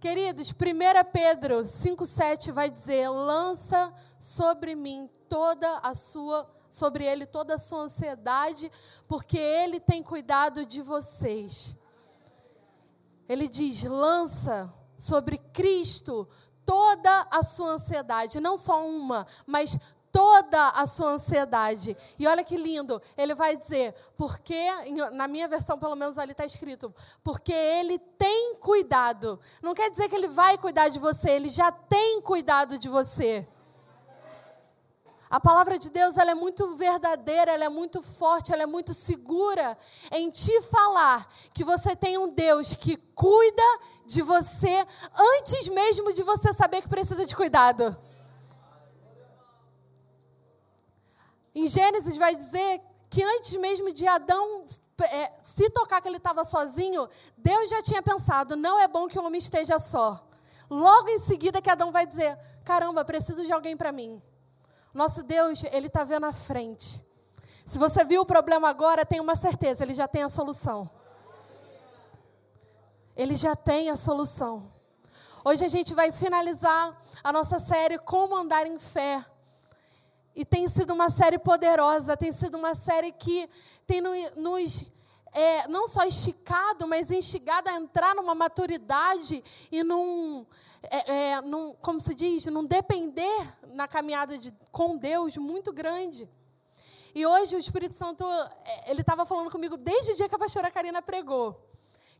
Queridos, 1 Pedro 5,7 vai dizer: lança sobre mim toda a sua, sobre ele toda a sua ansiedade, porque ele tem cuidado de vocês. Ele diz: lança sobre Cristo toda a sua ansiedade, não só uma, mas toda a sua ansiedade. E olha que lindo, ele vai dizer, porque, na minha versão pelo menos ali está escrito, porque ele tem cuidado. Não quer dizer que ele vai cuidar de você, ele já tem cuidado de você. A palavra de Deus ela é muito verdadeira, ela é muito forte, ela é muito segura em te falar que você tem um Deus que cuida de você antes mesmo de você saber que precisa de cuidado. Em Gênesis vai dizer que antes mesmo de Adão é, se tocar que ele estava sozinho, Deus já tinha pensado: não é bom que o homem esteja só. Logo em seguida que Adão vai dizer: caramba, preciso de alguém para mim. Nosso Deus, ele está vendo à frente. Se você viu o problema agora, tenha uma certeza, ele já tem a solução. Ele já tem a solução. Hoje a gente vai finalizar a nossa série Como Andar em Fé. E tem sido uma série poderosa, tem sido uma série que tem nos é, não só esticado, mas instigado a entrar numa maturidade e num, é, é, num como se diz, num depender na caminhada de, com Deus muito grande. E hoje o Espírito Santo, é, ele estava falando comigo desde o dia que a pastora Karina pregou,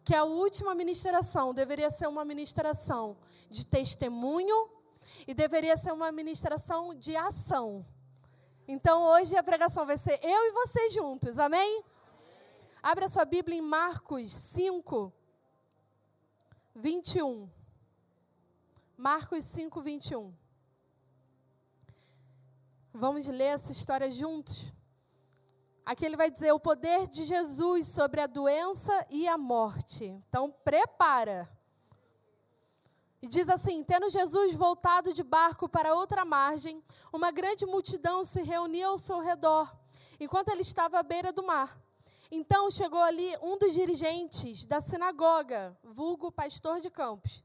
que a última ministração deveria ser uma ministração de testemunho e deveria ser uma ministração de ação. Então hoje a pregação vai ser eu e você juntos, amém? Abra sua Bíblia em Marcos 5, 21. Marcos 5, 21. Vamos ler essa história juntos? Aqui ele vai dizer o poder de Jesus sobre a doença e a morte. Então, prepara. E diz assim: Tendo Jesus voltado de barco para outra margem, uma grande multidão se reunia ao seu redor, enquanto ele estava à beira do mar. Então chegou ali um dos dirigentes da sinagoga, vulgo pastor de campos,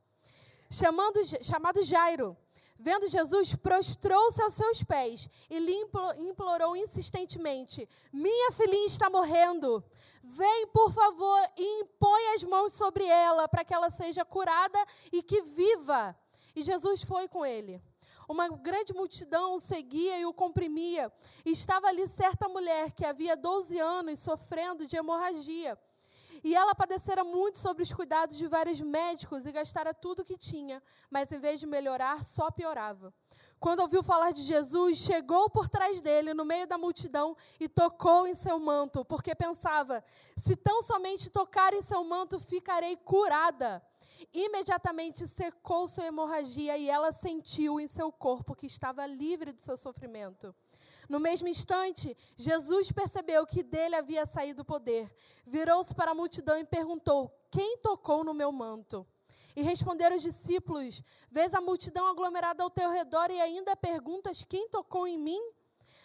chamando, chamado Jairo. Vendo Jesus, prostrou-se aos seus pés e lhe implorou insistentemente: Minha filhinha está morrendo. Vem, por favor, e impõe as mãos sobre ela, para que ela seja curada e que viva. E Jesus foi com ele. Uma grande multidão o seguia e o comprimia. Estava ali certa mulher que havia 12 anos sofrendo de hemorragia. E ela padecera muito sobre os cuidados de vários médicos e gastara tudo o que tinha, mas em vez de melhorar, só piorava. Quando ouviu falar de Jesus, chegou por trás dele, no meio da multidão, e tocou em seu manto, porque pensava: se tão somente tocar em seu manto, ficarei curada. Imediatamente secou sua hemorragia e ela sentiu em seu corpo que estava livre do seu sofrimento. No mesmo instante, Jesus percebeu que dele havia saído o poder. Virou-se para a multidão e perguntou: Quem tocou no meu manto? E responderam os discípulos: Vês a multidão aglomerada ao teu redor e ainda perguntas: Quem tocou em mim?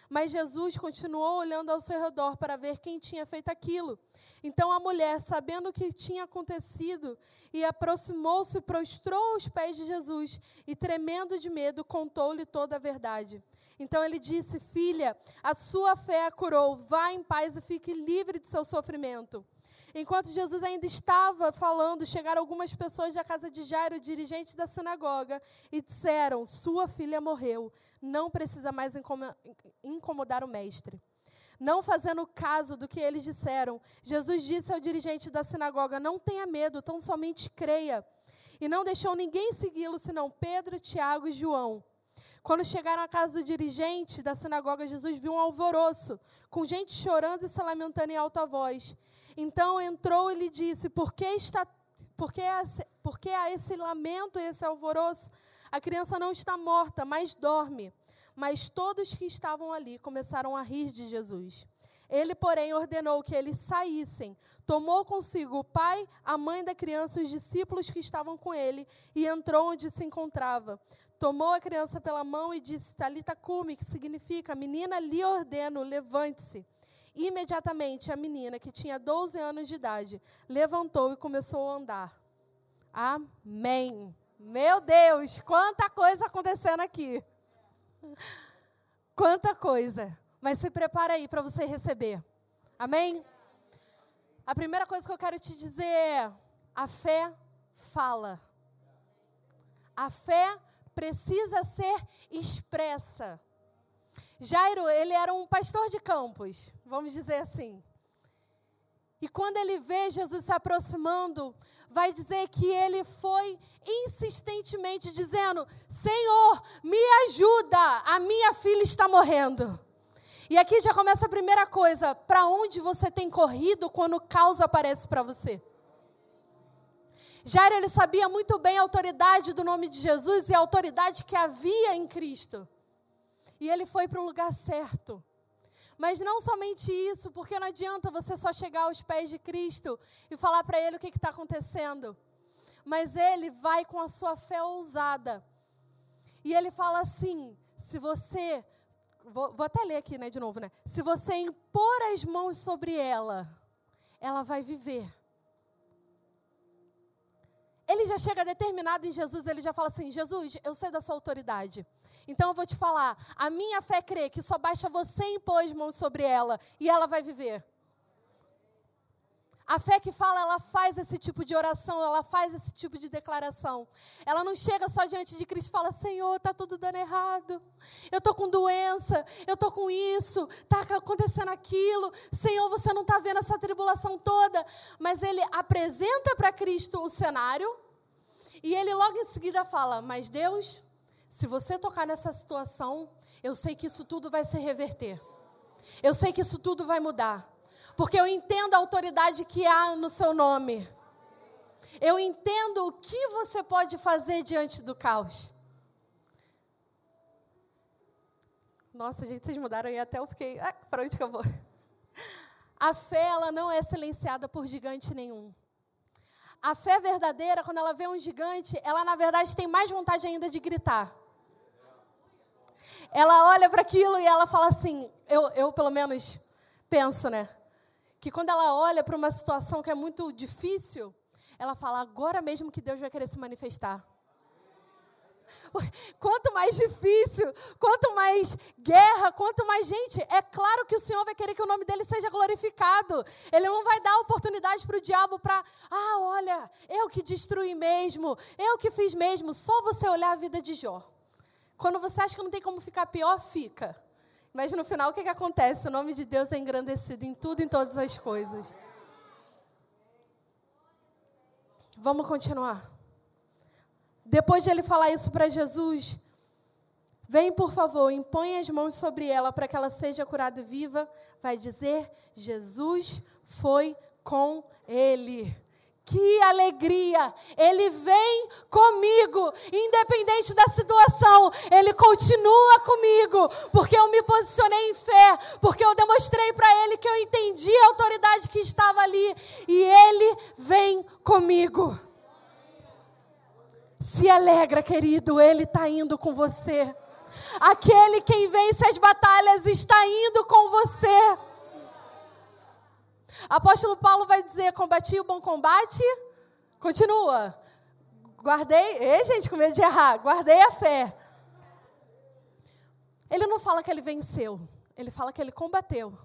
Mas Jesus continuou olhando ao seu redor para ver quem tinha feito aquilo. Então a mulher, sabendo o que tinha acontecido, e aproximou-se, prostrou aos pés de Jesus e, tremendo de medo, contou-lhe toda a verdade. Então ele disse: Filha, a sua fé a curou, vá em paz e fique livre de seu sofrimento. Enquanto Jesus ainda estava falando, chegaram algumas pessoas da casa de Jairo, dirigente da sinagoga, e disseram: Sua filha morreu, não precisa mais incomodar o mestre. Não fazendo caso do que eles disseram, Jesus disse ao dirigente da sinagoga: Não tenha medo, tão somente creia. E não deixou ninguém segui-lo senão Pedro, Tiago e João. Quando chegaram à casa do dirigente da sinagoga, Jesus viu um alvoroço, com gente chorando e se lamentando em alta voz. Então entrou e lhe disse: Por que, está, por que, há, por que há esse lamento e esse alvoroço? A criança não está morta, mas dorme. Mas todos que estavam ali começaram a rir de Jesus. Ele, porém, ordenou que eles saíssem. Tomou consigo o pai, a mãe da criança, os discípulos que estavam com ele, e entrou onde se encontrava tomou a criança pela mão e disse: Talita cume, que significa: Menina, lhe ordeno, levante-se. Imediatamente a menina, que tinha 12 anos de idade, levantou e começou a andar. Amém. Meu Deus, quanta coisa acontecendo aqui. Quanta coisa. Mas se prepara aí para você receber. Amém? A primeira coisa que eu quero te dizer é: a fé fala. A fé precisa ser expressa. Jairo, ele era um pastor de campos, vamos dizer assim. E quando ele vê Jesus se aproximando, vai dizer que ele foi insistentemente dizendo: Senhor, me ajuda, a minha filha está morrendo. E aqui já começa a primeira coisa: para onde você tem corrido quando o caos aparece para você? Jairo ele sabia muito bem a autoridade do nome de Jesus e a autoridade que havia em Cristo. E ele foi para o lugar certo. Mas não somente isso, porque não adianta você só chegar aos pés de Cristo e falar para Ele o que está acontecendo. Mas Ele vai com a sua fé ousada. E Ele fala assim: se você. Vou, vou até ler aqui né, de novo, né? Se você impor as mãos sobre ela, ela vai viver. Ele já chega determinado em Jesus, ele já fala assim: Jesus, eu sei da sua autoridade. Então eu vou te falar: a minha fé crê que só basta você impor as mãos sobre ela e ela vai viver. A fé que fala, ela faz esse tipo de oração, ela faz esse tipo de declaração. Ela não chega só diante de Cristo e fala: Senhor, está tudo dando errado. Eu estou com doença, eu estou com isso, está acontecendo aquilo. Senhor, você não está vendo essa tribulação toda. Mas ele apresenta para Cristo o cenário e ele logo em seguida fala: Mas Deus, se você tocar nessa situação, eu sei que isso tudo vai se reverter. Eu sei que isso tudo vai mudar. Porque eu entendo a autoridade que há no seu nome. Eu entendo o que você pode fazer diante do caos. Nossa, gente, vocês mudaram aí até eu fiquei. Ah, para onde que eu vou? A fé, ela não é silenciada por gigante nenhum. A fé verdadeira, quando ela vê um gigante, ela na verdade tem mais vontade ainda de gritar ela olha para aquilo e ela fala assim: eu, eu pelo menos penso, né? Que quando ela olha para uma situação que é muito difícil, ela fala: agora mesmo que Deus vai querer se manifestar. Quanto mais difícil, quanto mais guerra, quanto mais gente, é claro que o Senhor vai querer que o nome dele seja glorificado. Ele não vai dar oportunidade para o diabo para, ah, olha, eu que destruí mesmo, eu que fiz mesmo. Só você olhar a vida de Jó. Quando você acha que não tem como ficar pior, fica. Mas no final, o que, que acontece? O nome de Deus é engrandecido em tudo, em todas as coisas. Vamos continuar. Depois de ele falar isso para Jesus, vem por favor, impõe as mãos sobre ela para que ela seja curada e viva. Vai dizer: Jesus foi com ele. Que alegria! Ele vem comigo, independente da situação, ele continua comigo, porque eu me posicionei em fé, porque eu demonstrei para ele que eu entendi a autoridade que estava ali, e ele vem comigo. Se alegra, querido, ele está indo com você. Aquele quem vence as batalhas está indo com você. Apóstolo Paulo vai dizer: combati o bom combate. Continua. Guardei. Ei, gente, com medo de errar. Guardei a fé. Ele não fala que ele venceu. Ele fala que ele combateu.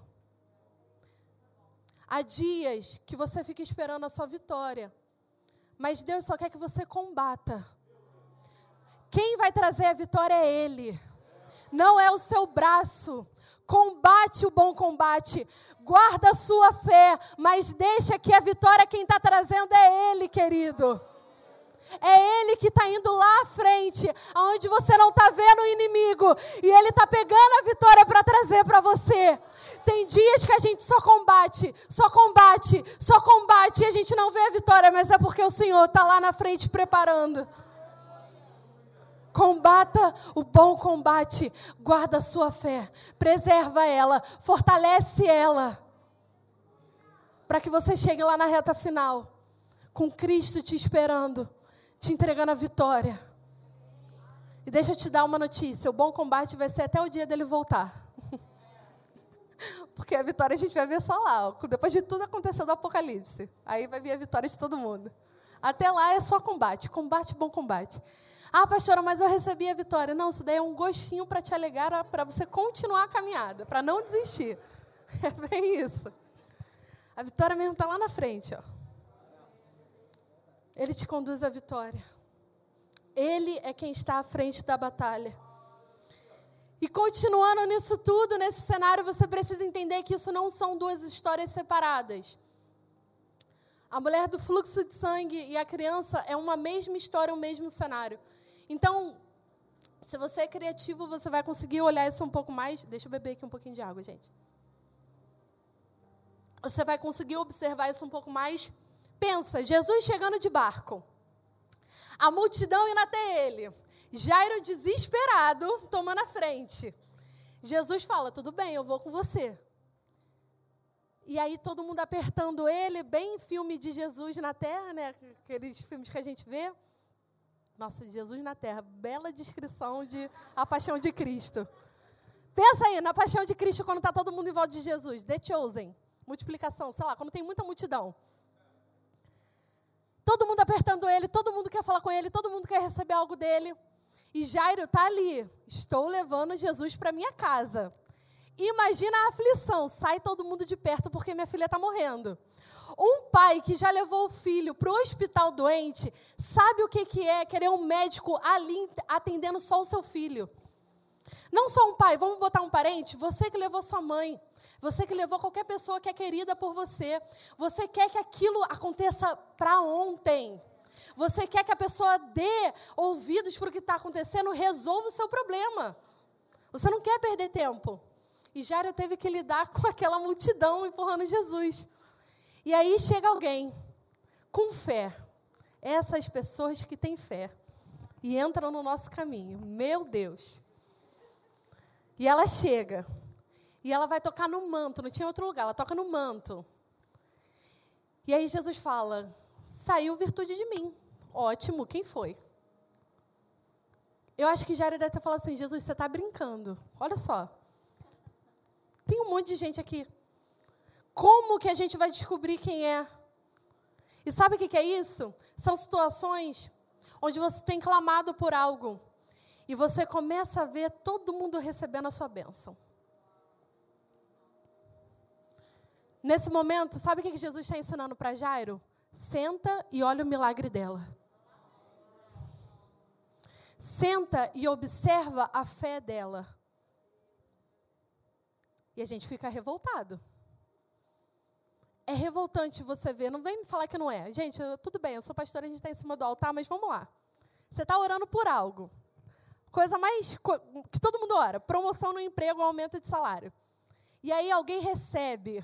Há dias que você fica esperando a sua vitória. Mas Deus só quer que você combata. Quem vai trazer a vitória é Ele. Não é o seu braço. Combate o bom combate guarda a sua fé, mas deixa que a vitória quem está trazendo é Ele, querido. É Ele que está indo lá à frente, aonde você não está vendo o inimigo, e Ele está pegando a vitória para trazer para você. Tem dias que a gente só combate, só combate, só combate, e a gente não vê a vitória, mas é porque o Senhor está lá na frente preparando. Combata o bom combate, guarda a sua fé, preserva ela, fortalece ela, para que você chegue lá na reta final, com Cristo te esperando, te entregando a vitória. E deixa eu te dar uma notícia: o bom combate vai ser até o dia dele voltar. Porque a vitória a gente vai ver só lá, depois de tudo acontecer do Apocalipse. Aí vai vir a vitória de todo mundo. Até lá é só combate, combate, bom combate. Ah, pastora, mas eu recebi a vitória. Não, isso daí é um gostinho para te alegar, para você continuar a caminhada, para não desistir. É bem isso. A vitória mesmo está lá na frente. Ó. Ele te conduz à vitória. Ele é quem está à frente da batalha. E continuando nisso tudo, nesse cenário, você precisa entender que isso não são duas histórias separadas. A mulher do fluxo de sangue e a criança é uma mesma história, um mesmo cenário. Então, se você é criativo, você vai conseguir olhar isso um pouco mais. Deixa eu beber aqui um pouquinho de água, gente. Você vai conseguir observar isso um pouco mais. Pensa, Jesus chegando de barco. A multidão indo até ele. Jairo desesperado, tomando a frente. Jesus fala: Tudo bem, eu vou com você. E aí todo mundo apertando ele, bem filme de Jesus na terra, né? Aqueles filmes que a gente vê. Nossa, Jesus na terra, bela descrição de a paixão de Cristo. Pensa aí, na paixão de Cristo, quando está todo mundo em volta de Jesus. The Chosen, multiplicação, sei lá, quando tem muita multidão. Todo mundo apertando ele, todo mundo quer falar com ele, todo mundo quer receber algo dele. E Jairo está ali. Estou levando Jesus para minha casa. Imagina a aflição. Sai todo mundo de perto porque minha filha está morrendo. Um pai que já levou o filho para o hospital doente, sabe o que, que é querer um médico ali atendendo só o seu filho. Não só um pai, vamos botar um parente, você que levou sua mãe, você que levou qualquer pessoa que é querida por você, você quer que aquilo aconteça para ontem. Você quer que a pessoa dê ouvidos para o que está acontecendo, resolva o seu problema. Você não quer perder tempo. E Jairo teve que lidar com aquela multidão empurrando Jesus. E aí chega alguém com fé. Essas pessoas que têm fé. E entram no nosso caminho. Meu Deus. E ela chega. E ela vai tocar no manto. Não tinha outro lugar. Ela toca no manto. E aí Jesus fala: saiu virtude de mim. Ótimo, quem foi? Eu acho que Jairo deve ter falado assim: Jesus, você está brincando. Olha só. Tem um monte de gente aqui. Como que a gente vai descobrir quem é? E sabe o que é isso? São situações onde você tem clamado por algo e você começa a ver todo mundo recebendo a sua bênção. Nesse momento, sabe o que Jesus está ensinando para Jairo? Senta e olha o milagre dela. Senta e observa a fé dela. E a gente fica revoltado. É revoltante você ver, não vem me falar que não é. Gente, eu, tudo bem, eu sou pastora, a gente está em cima do altar, mas vamos lá. Você está orando por algo. Coisa mais. que todo mundo ora: promoção no emprego, aumento de salário. E aí alguém recebe,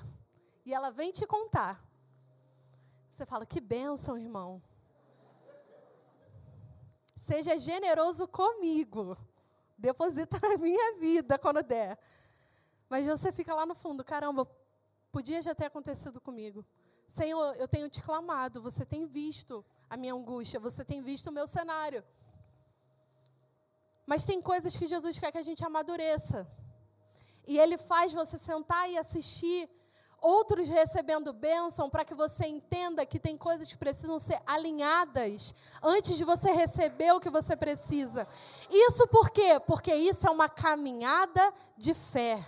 e ela vem te contar. Você fala, que bênção, irmão. Seja generoso comigo. Deposita na minha vida quando der. Mas você fica lá no fundo, caramba, podia já ter acontecido comigo. Senhor, eu tenho te clamado, você tem visto a minha angústia, você tem visto o meu cenário. Mas tem coisas que Jesus quer que a gente amadureça. E Ele faz você sentar e assistir outros recebendo bênção, para que você entenda que tem coisas que precisam ser alinhadas antes de você receber o que você precisa. Isso por quê? Porque isso é uma caminhada de fé.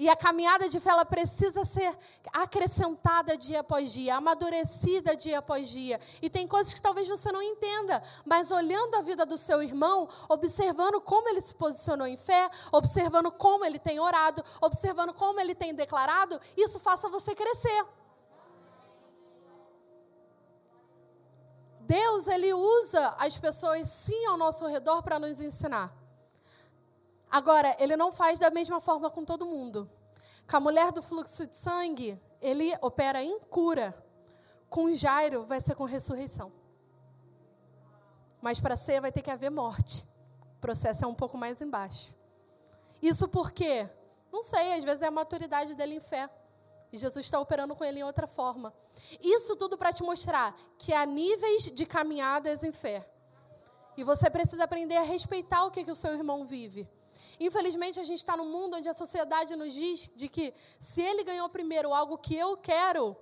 E a caminhada de fé ela precisa ser acrescentada dia após dia, amadurecida dia após dia. E tem coisas que talvez você não entenda, mas olhando a vida do seu irmão, observando como ele se posicionou em fé, observando como ele tem orado, observando como ele tem declarado, isso faça você crescer. Deus, ele usa as pessoas sim ao nosso redor para nos ensinar. Agora, ele não faz da mesma forma com todo mundo. Com a mulher do fluxo de sangue, ele opera em cura. Com Jairo, vai ser com ressurreição. Mas para ser, vai ter que haver morte. O processo é um pouco mais embaixo. Isso por quê? Não sei, às vezes é a maturidade dele em fé. E Jesus está operando com ele em outra forma. Isso tudo para te mostrar que há níveis de caminhadas em fé. E você precisa aprender a respeitar o que, que o seu irmão vive. Infelizmente, a gente está num mundo onde a sociedade nos diz de que se ele ganhou primeiro algo que eu quero,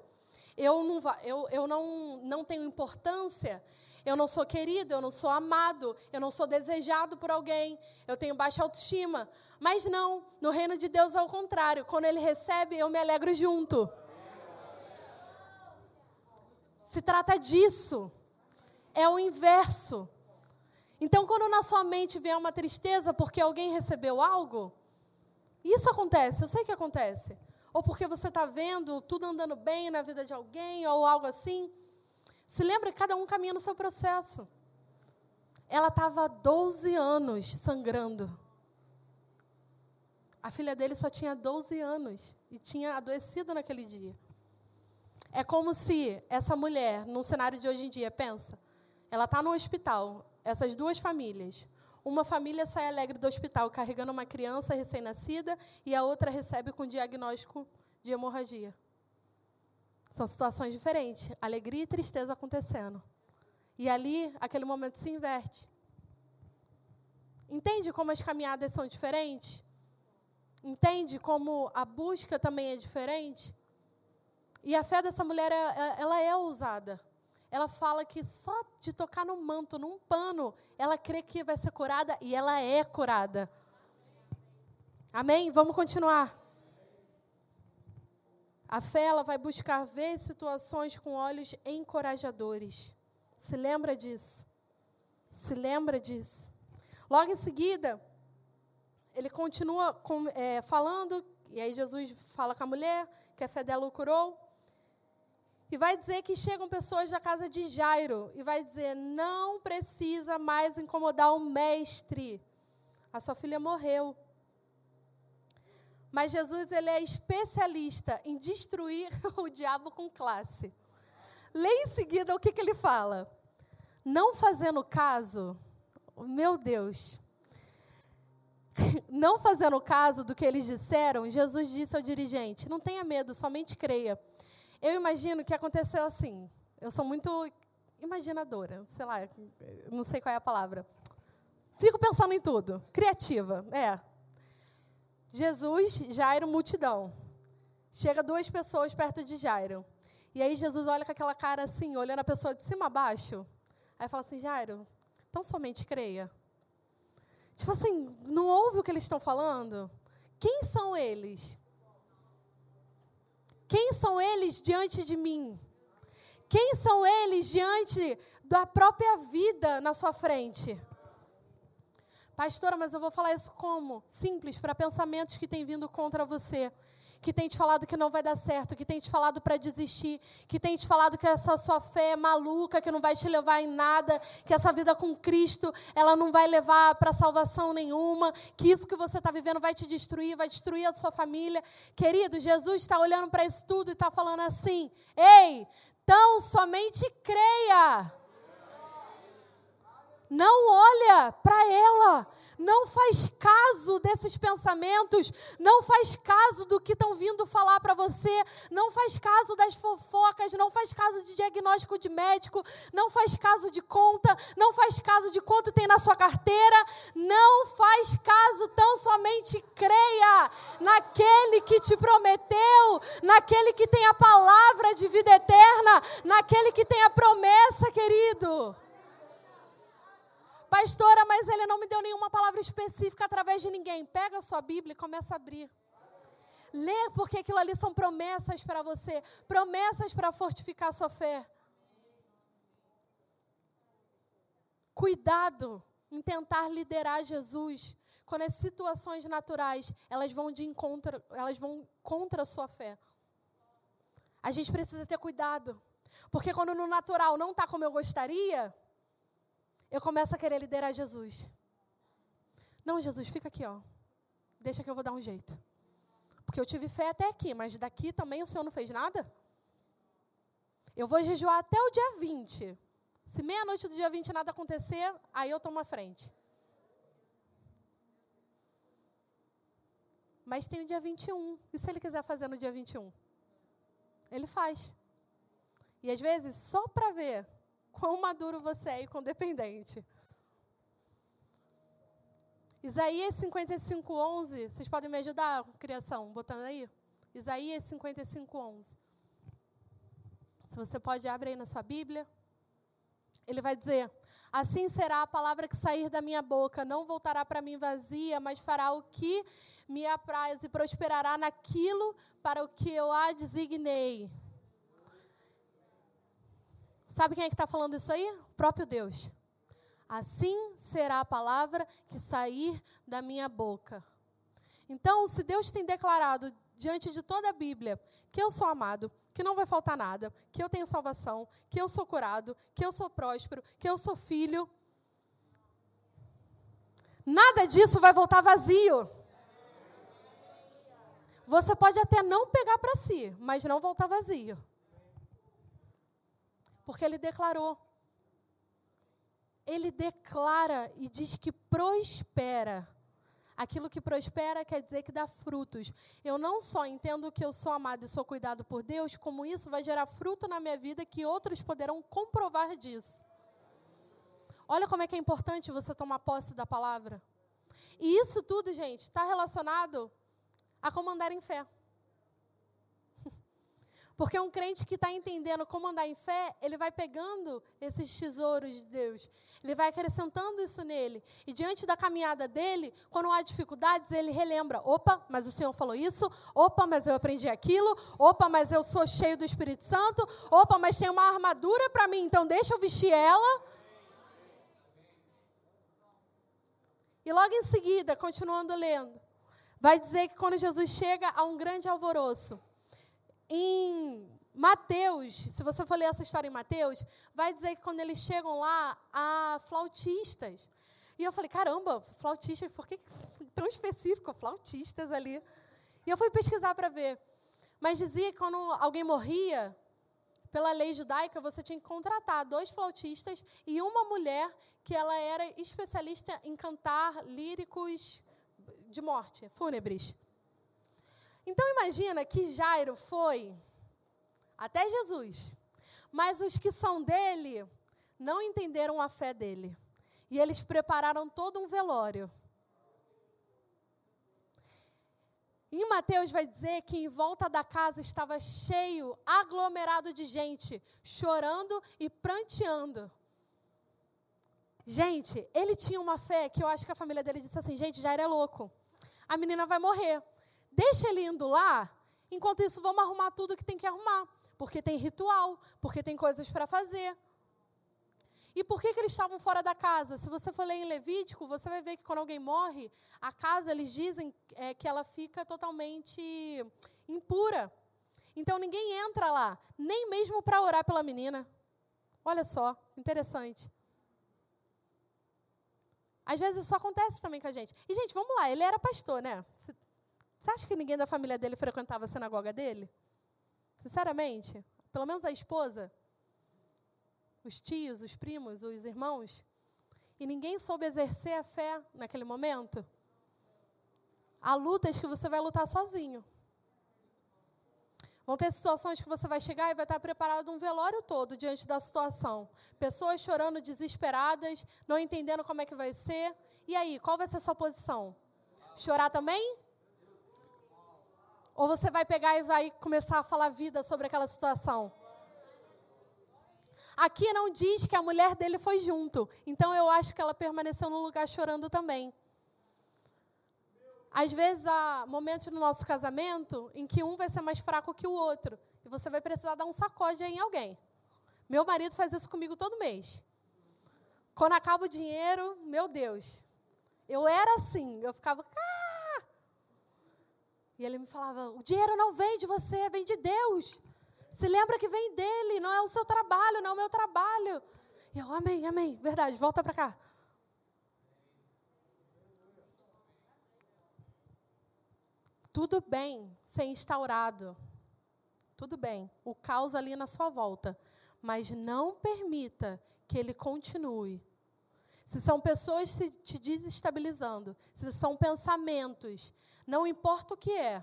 eu não, eu, eu não, não tenho importância, eu não sou querido, eu não sou amado, eu não sou desejado por alguém, eu tenho baixa autoestima. Mas não, no reino de Deus é o contrário. Quando ele recebe, eu me alegro junto. Se trata disso. É o inverso. Então, quando na sua mente vem uma tristeza porque alguém recebeu algo, isso acontece, eu sei que acontece. Ou porque você está vendo tudo andando bem na vida de alguém, ou algo assim. Se lembra que cada um caminha no seu processo. Ela estava há 12 anos sangrando. A filha dele só tinha 12 anos e tinha adoecido naquele dia. É como se essa mulher, num cenário de hoje em dia, pensa, ela está no hospital, essas duas famílias. Uma família sai alegre do hospital carregando uma criança recém-nascida e a outra recebe com diagnóstico de hemorragia. São situações diferentes, alegria e tristeza acontecendo. E ali, aquele momento se inverte. Entende como as caminhadas são diferentes? Entende como a busca também é diferente? E a fé dessa mulher, ela é ousada. Ela fala que só de tocar no manto, num pano, ela crê que vai ser curada e ela é curada. Amém? Vamos continuar. A fé ela vai buscar ver situações com olhos encorajadores. Se lembra disso? Se lembra disso? Logo em seguida, ele continua com, é, falando, e aí Jesus fala com a mulher que a fé dela o curou. E vai dizer que chegam pessoas da casa de Jairo e vai dizer: não precisa mais incomodar o mestre. A sua filha morreu. Mas Jesus ele é especialista em destruir o diabo com classe. Leia em seguida o que, que ele fala. Não fazendo caso, meu Deus, não fazendo caso do que eles disseram, Jesus disse ao dirigente: Não tenha medo, somente creia. Eu imagino que aconteceu assim. Eu sou muito imaginadora, sei lá, não sei qual é a palavra. Fico pensando em tudo. Criativa, é. Jesus, Jairo, multidão. Chega duas pessoas perto de Jairo. E aí Jesus olha com aquela cara assim, olhando a pessoa de cima a baixo. Aí fala assim, Jairo, então somente creia. Tipo assim, não ouve o que eles estão falando? Quem são eles? Quem são eles diante de mim? Quem são eles diante da própria vida na sua frente? Pastora, mas eu vou falar isso como? Simples, para pensamentos que têm vindo contra você que tem te falado que não vai dar certo, que tem te falado para desistir, que tem te falado que essa sua fé é maluca, que não vai te levar em nada, que essa vida com Cristo, ela não vai levar para salvação nenhuma, que isso que você está vivendo vai te destruir, vai destruir a sua família. Querido, Jesus está olhando para isso tudo e está falando assim: ei, tão somente creia. Não olha para ela não faz caso desses pensamentos, não faz caso do que estão vindo falar para você, não faz caso das fofocas, não faz caso de diagnóstico de médico, não faz caso de conta, não faz caso de quanto tem na sua carteira, não faz caso, tão somente creia naquele que te prometeu, naquele que tem a palavra de vida eterna, naquele que tem a promessa, querido. Pastora, mas ele não me deu nenhuma palavra específica através de ninguém. Pega a sua Bíblia e começa a abrir. Lê, porque aquilo ali são promessas para você promessas para fortificar a sua fé. Cuidado em tentar liderar Jesus quando as situações naturais elas vão de encontro, elas vão contra a sua fé. A gente precisa ter cuidado, porque quando no natural não está como eu gostaria, eu começo a querer liderar Jesus. Não, Jesus, fica aqui, ó. Deixa que eu vou dar um jeito. Porque eu tive fé até aqui, mas daqui também o Senhor não fez nada? Eu vou jejuar até o dia 20. Se meia-noite do dia 20 nada acontecer, aí eu tomo a frente. Mas tem o dia 21. E se ele quiser fazer no dia 21? Ele faz. E às vezes, só para ver quão maduro você é e quão dependente. Isaías 55, 11. Vocês podem me ajudar, criação, botando aí? Isaías 55, 11. Se você pode abrir aí na sua Bíblia. Ele vai dizer: Assim será a palavra que sair da minha boca, não voltará para mim vazia, mas fará o que me apraz e prosperará naquilo para o que eu a designei. Sabe quem é que está falando isso aí? O próprio Deus. Assim será a palavra que sair da minha boca. Então, se Deus tem declarado diante de toda a Bíblia que eu sou amado, que não vai faltar nada, que eu tenho salvação, que eu sou curado, que eu sou próspero, que eu sou filho. Nada disso vai voltar vazio. Você pode até não pegar para si, mas não voltar vazio. Porque ele declarou. Ele declara e diz que prospera Aquilo que prospera quer dizer que dá frutos. Eu não só entendo que eu sou amado e sou cuidado por Deus, como isso vai gerar fruto na minha vida que outros poderão comprovar disso. Olha como é que é importante você tomar posse da palavra. E isso tudo, gente, está relacionado a comandar em fé. Porque um crente que está entendendo como andar em fé, ele vai pegando esses tesouros de Deus, ele vai acrescentando isso nele. E diante da caminhada dele, quando há dificuldades, ele relembra: opa, mas o Senhor falou isso, opa, mas eu aprendi aquilo, opa, mas eu sou cheio do Espírito Santo, opa, mas tem uma armadura para mim, então deixa eu vestir ela. E logo em seguida, continuando lendo, vai dizer que quando Jesus chega a um grande alvoroço, em Mateus, se você for ler essa história em Mateus, vai dizer que quando eles chegam lá, há flautistas. E eu falei, caramba, flautistas, por que tão específico? Flautistas ali. E eu fui pesquisar para ver. Mas dizia que quando alguém morria, pela lei judaica, você tinha que contratar dois flautistas e uma mulher que ela era especialista em cantar líricos de morte, fúnebres. Então imagina que Jairo foi até Jesus, mas os que são dele não entenderam a fé dele. E eles prepararam todo um velório. Em Mateus vai dizer que em volta da casa estava cheio, aglomerado de gente, chorando e pranteando. Gente, ele tinha uma fé que eu acho que a família dele disse assim: gente, Jairo é louco. A menina vai morrer. Deixa ele indo lá, enquanto isso vamos arrumar tudo que tem que arrumar. Porque tem ritual, porque tem coisas para fazer. E por que, que eles estavam fora da casa? Se você for ler em Levítico, você vai ver que quando alguém morre, a casa, eles dizem é, que ela fica totalmente impura. Então ninguém entra lá, nem mesmo para orar pela menina. Olha só, interessante. Às vezes isso acontece também com a gente. E, gente, vamos lá, ele era pastor, né? Você acha que ninguém da família dele frequentava a sinagoga dele? Sinceramente? Pelo menos a esposa? Os tios, os primos, os irmãos? E ninguém soube exercer a fé naquele momento? Há lutas que você vai lutar sozinho. Vão ter situações que você vai chegar e vai estar preparado um velório todo diante da situação. Pessoas chorando desesperadas, não entendendo como é que vai ser. E aí, qual vai ser a sua posição? Chorar também? Ou você vai pegar e vai começar a falar vida sobre aquela situação? Aqui não diz que a mulher dele foi junto. Então eu acho que ela permaneceu no lugar chorando também. Às vezes há momentos no nosso casamento em que um vai ser mais fraco que o outro. E você vai precisar dar um sacode em alguém. Meu marido faz isso comigo todo mês. Quando acaba o dinheiro, meu Deus. Eu era assim, eu ficava, e ele me falava: o dinheiro não vem de você, vem de Deus. Se lembra que vem dele, não é o seu trabalho, não é o meu trabalho. E eu, amém, amém, verdade, volta para cá. Tudo bem ser instaurado. Tudo bem, o caos ali na sua volta. Mas não permita que ele continue. Se são pessoas te desestabilizando, se são pensamentos, não importa o que é.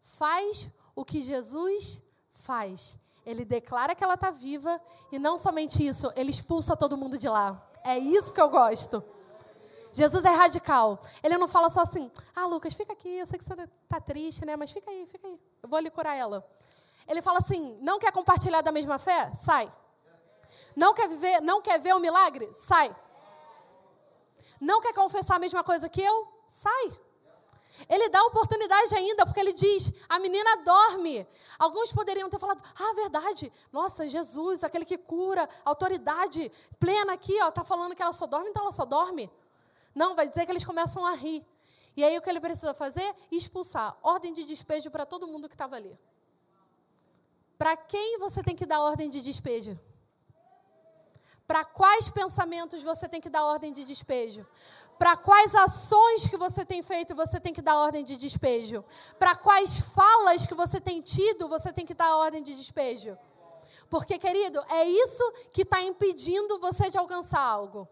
Faz o que Jesus faz. Ele declara que ela está viva e não somente isso, ele expulsa todo mundo de lá. É isso que eu gosto. Jesus é radical. Ele não fala só assim: ah, Lucas, fica aqui, eu sei que você está triste, né? Mas fica aí, fica aí. Eu vou lhe curar ela. Ele fala assim: não quer compartilhar da mesma fé? Sai. Não quer viver, não quer ver o milagre? Sai. Não quer confessar a mesma coisa que eu? Sai. Ele dá oportunidade ainda, porque ele diz: a menina dorme. Alguns poderiam ter falado: ah, verdade, nossa, Jesus, aquele que cura, autoridade plena aqui, ó, tá falando que ela só dorme, então ela só dorme. Não, vai dizer que eles começam a rir. E aí o que ele precisa fazer? Expulsar. Ordem de despejo para todo mundo que estava ali. Para quem você tem que dar ordem de despejo? Para quais pensamentos você tem que dar ordem de despejo? Para quais ações que você tem feito você tem que dar ordem de despejo? Para quais falas que você tem tido você tem que dar ordem de despejo? Porque, querido, é isso que está impedindo você de alcançar algo.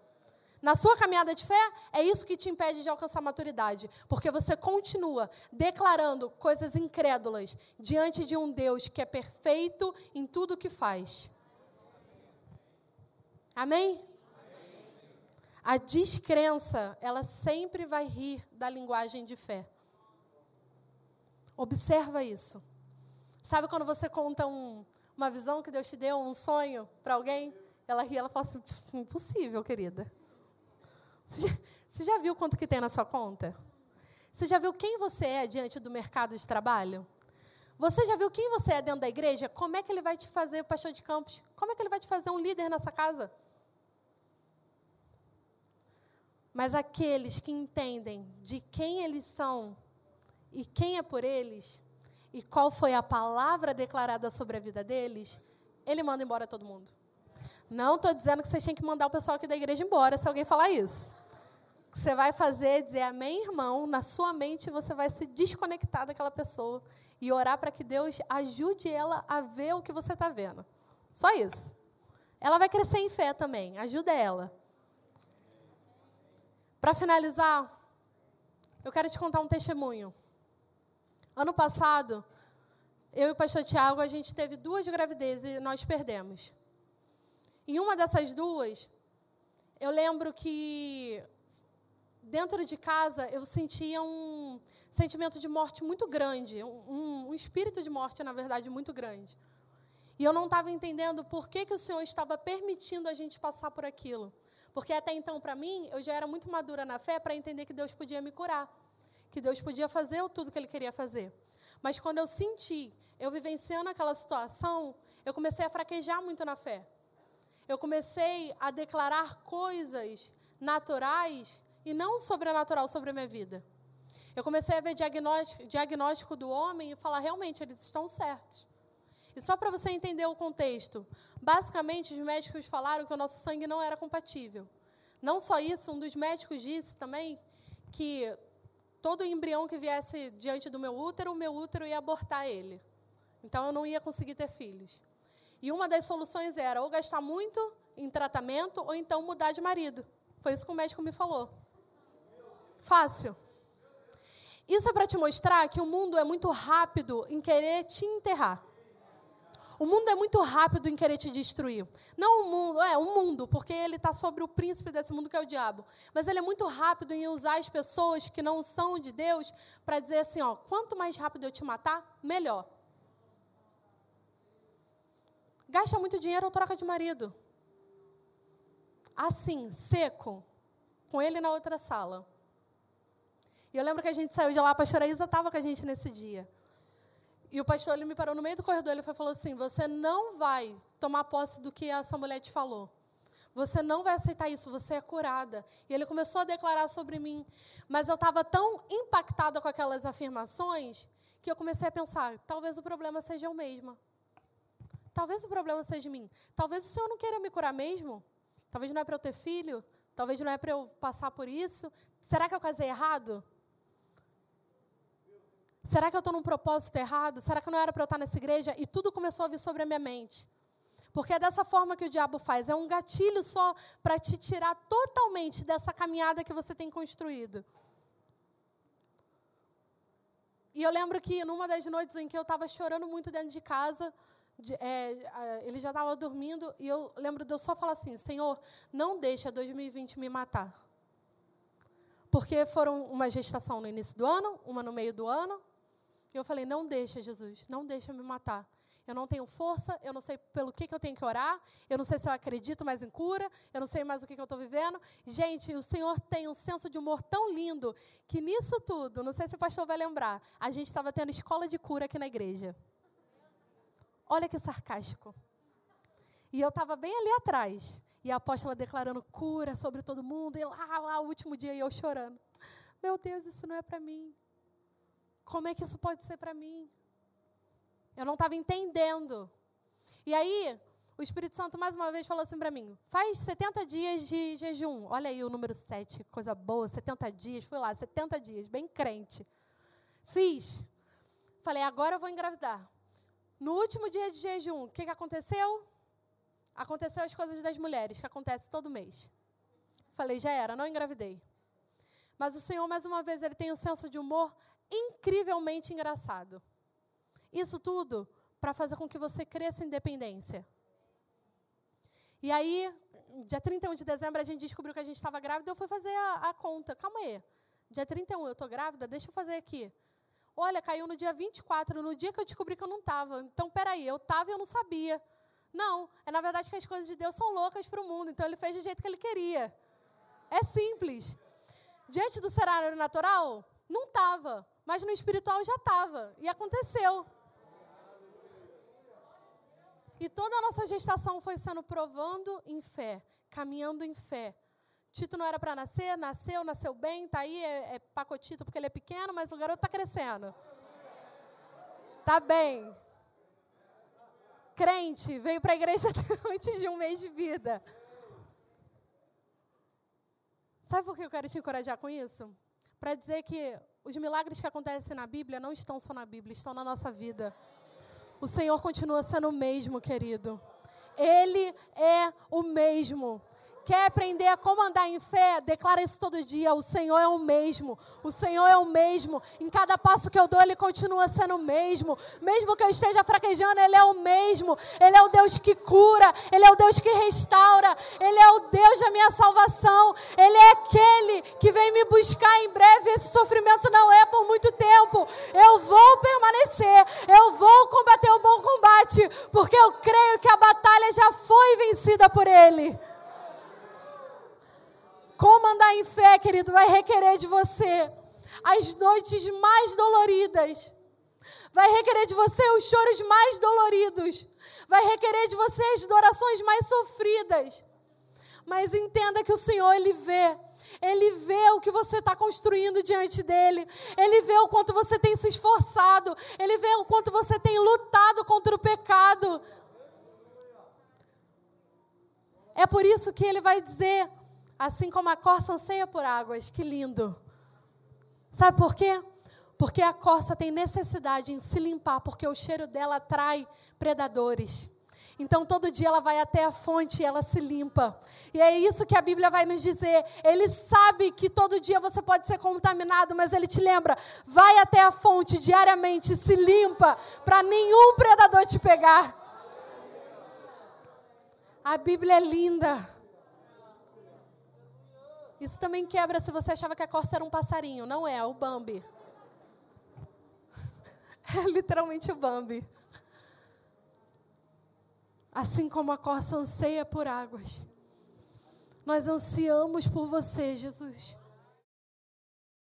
Na sua caminhada de fé, é isso que te impede de alcançar maturidade, porque você continua declarando coisas incrédulas diante de um Deus que é perfeito em tudo o que faz. Amém? A descrença, ela sempre vai rir da linguagem de fé. Observa isso. Sabe quando você conta um, uma visão que Deus te deu, um sonho para alguém? Ela ri, ela fala assim: impossível, querida. Você já, você já viu quanto que tem na sua conta? Você já viu quem você é diante do mercado de trabalho? Você já viu quem você é dentro da igreja? Como é que ele vai te fazer pastor de campos? Como é que ele vai te fazer um líder nessa casa? Mas aqueles que entendem de quem eles são e quem é por eles, e qual foi a palavra declarada sobre a vida deles, ele manda embora todo mundo. Não estou dizendo que vocês têm que mandar o pessoal aqui da igreja embora se alguém falar isso. O que você vai fazer é dizer amém, irmão. Na sua mente você vai se desconectar daquela pessoa e orar para que Deus ajude ela a ver o que você está vendo. Só isso. Ela vai crescer em fé também. Ajuda ela. Para finalizar, eu quero te contar um testemunho. Ano passado, eu e o pastor Tiago, a gente teve duas gravidezes e nós perdemos. Em uma dessas duas, eu lembro que dentro de casa eu sentia um sentimento de morte muito grande, um, um espírito de morte, na verdade, muito grande. E eu não estava entendendo por que, que o Senhor estava permitindo a gente passar por aquilo. Porque até então, para mim, eu já era muito madura na fé para entender que Deus podia me curar, que Deus podia fazer tudo que Ele queria fazer. Mas quando eu senti, eu vivenciando aquela situação, eu comecei a fraquejar muito na fé. Eu comecei a declarar coisas naturais e não sobrenatural sobre a minha vida. Eu comecei a ver diagnóstico, diagnóstico do homem e falar, realmente, eles estão certos. E só para você entender o contexto, basicamente os médicos falaram que o nosso sangue não era compatível. Não só isso, um dos médicos disse também que todo embrião que viesse diante do meu útero, o meu útero ia abortar ele. Então eu não ia conseguir ter filhos. E uma das soluções era ou gastar muito em tratamento ou então mudar de marido. Foi isso que o médico me falou. Fácil. Isso é para te mostrar que o mundo é muito rápido em querer te enterrar. O mundo é muito rápido em querer te destruir. Não o mundo, é o mundo, porque ele está sobre o príncipe desse mundo que é o diabo. Mas ele é muito rápido em usar as pessoas que não são de Deus para dizer assim, ó, quanto mais rápido eu te matar, melhor. Gasta muito dinheiro ou troca de marido. Assim, seco, com ele na outra sala. E eu lembro que a gente saiu de lá, a pastora Isa estava com a gente nesse dia. E o pastor ele me parou no meio do corredor e falou assim: Você não vai tomar posse do que essa mulher te falou. Você não vai aceitar isso, você é curada. E ele começou a declarar sobre mim. Mas eu estava tão impactada com aquelas afirmações que eu comecei a pensar: talvez o problema seja eu mesma. Talvez o problema seja mim. Talvez o Senhor não queira me curar mesmo. Talvez não é para eu ter filho. Talvez não é para eu passar por isso. Será que eu casei errado? Será que eu estou num propósito errado? Será que não era para eu estar nessa igreja? E tudo começou a vir sobre a minha mente. Porque é dessa forma que o diabo faz. É um gatilho só para te tirar totalmente dessa caminhada que você tem construído. E eu lembro que numa das noites em que eu estava chorando muito dentro de casa, de, é, ele já estava dormindo, e eu lembro de eu só falar assim: Senhor, não deixa 2020 me matar. Porque foram uma gestação no início do ano, uma no meio do ano, e eu falei: não deixa, Jesus, não deixa me matar. Eu não tenho força, eu não sei pelo que, que eu tenho que orar, eu não sei se eu acredito mais em cura, eu não sei mais o que, que eu estou vivendo. Gente, o Senhor tem um senso de humor tão lindo que nisso tudo, não sei se o pastor vai lembrar, a gente estava tendo escola de cura aqui na igreja. Olha que sarcástico. E eu estava bem ali atrás. E a apóstola declarando cura sobre todo mundo. E lá, lá, o último dia, e eu chorando. Meu Deus, isso não é para mim. Como é que isso pode ser para mim? Eu não estava entendendo. E aí, o Espírito Santo mais uma vez falou assim para mim: faz 70 dias de jejum. Olha aí o número 7, coisa boa, 70 dias. Fui lá, 70 dias, bem crente. Fiz. Falei, agora eu vou engravidar. No último dia de jejum, o que, que aconteceu? Aconteceu as coisas das mulheres, que acontece todo mês. Falei, já era, não engravidei. Mas o Senhor, mais uma vez, ele tem um senso de humor incrivelmente engraçado. Isso tudo para fazer com que você cresça em dependência. E aí, dia 31 de dezembro, a gente descobriu que a gente estava grávida, eu fui fazer a, a, conta. Calma aí. Dia 31, eu estou grávida? Deixa eu fazer aqui. Olha, caiu no dia 24, no dia que eu descobri que eu não estava. Então, peraí, eu estava e eu não sabia. Não, é na verdade que as coisas de Deus são loucas para o mundo, então ele fez do jeito que ele queria. É simples. Diante do cenário natural, não estava, mas no espiritual já estava. E aconteceu. E toda a nossa gestação foi sendo provando em fé, caminhando em fé. Tito não era para nascer, nasceu, nasceu bem, tá aí, é, é pacotito porque ele é pequeno, mas o garoto está crescendo. Tá bem. Crente, veio para a igreja antes de um mês de vida. Sabe por que eu quero te encorajar com isso? Para dizer que os milagres que acontecem na Bíblia não estão só na Bíblia, estão na nossa vida. O Senhor continua sendo o mesmo, querido. Ele é o mesmo. Quer aprender a como andar em fé? Declara isso todo dia. O Senhor é o mesmo. O Senhor é o mesmo. Em cada passo que eu dou, Ele continua sendo o mesmo. Mesmo que eu esteja fraquejando, Ele é o mesmo. Ele é o Deus que cura. Ele é o Deus que restaura. Ele é o Deus da minha salvação. Ele é aquele que vem me buscar em breve. Esse sofrimento não é por muito tempo. Eu vou permanecer. Eu vou combater o bom combate. Porque eu creio que a batalha já foi vencida por Ele. Como andar em fé, querido, vai requerer de você as noites mais doloridas. Vai requerer de você os choros mais doloridos. Vai requerer de você as orações mais sofridas. Mas entenda que o Senhor, Ele vê. Ele vê o que você está construindo diante dele. Ele vê o quanto você tem se esforçado. Ele vê o quanto você tem lutado contra o pecado. É por isso que ele vai dizer: Assim como a corça anseia por águas. Que lindo. Sabe por quê? Porque a corça tem necessidade em se limpar, porque o cheiro dela atrai predadores. Então, todo dia ela vai até a fonte e ela se limpa. E é isso que a Bíblia vai nos dizer. Ele sabe que todo dia você pode ser contaminado, mas ele te lembra: vai até a fonte diariamente, se limpa, para nenhum predador te pegar. A Bíblia é linda. Isso também quebra se você achava que a corça era um passarinho. Não é, é o Bambi. É literalmente o Bambi. Assim como a corça anseia por águas, nós ansiamos por você, Jesus.